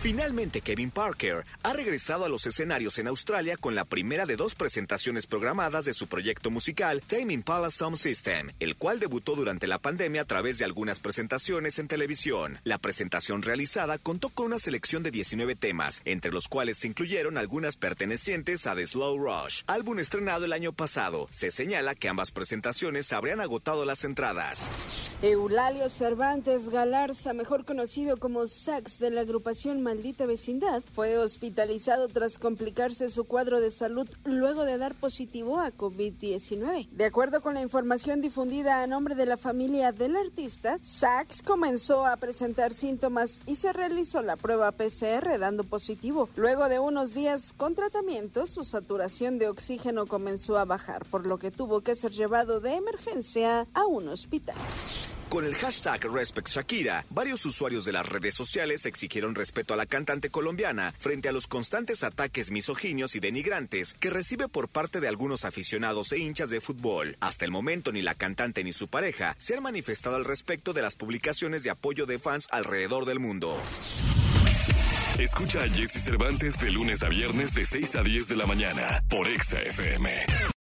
Finalmente, Kevin Parker ha regresado a los escenarios en Australia con la primera de dos presentaciones programadas de su proyecto musical Tame Impala Sound System, el cual debutó durante la pandemia a través de algunas presentaciones en televisión. La presentación realizada contó con una selección de 19 temas, entre los cuales se incluyeron algunas pertenecientes a The Slow Rush, álbum estrenado el año pasado. Se señala que ambas presentaciones habrían agotado las entradas. Eulalio Cervantes Galarza, mejor conocido como Sax de la agrupación Maldita Vecindad, fue hospitalizado tras complicarse su cuadro de salud luego de dar positivo a COVID-19. De acuerdo con la información difundida a nombre de la familia del artista, Sax comenzó a presentar síntomas y se realizó la prueba PCR dando positivo. Luego de unos días con tratamiento, su saturación de oxígeno comenzó a bajar, por lo que tuvo que ser llevado de emergencia a un hospital. Con el hashtag Respect Shakira, varios usuarios de las redes sociales exigieron respeto a la cantante colombiana frente a los constantes ataques misoginios y denigrantes que recibe por parte de algunos aficionados e hinchas de fútbol. Hasta el momento ni la cantante ni su pareja se han manifestado al respecto de las publicaciones de apoyo de fans alrededor del mundo. Escucha a Jesse Cervantes de lunes a viernes de 6 a 10 de la mañana por Exa FM.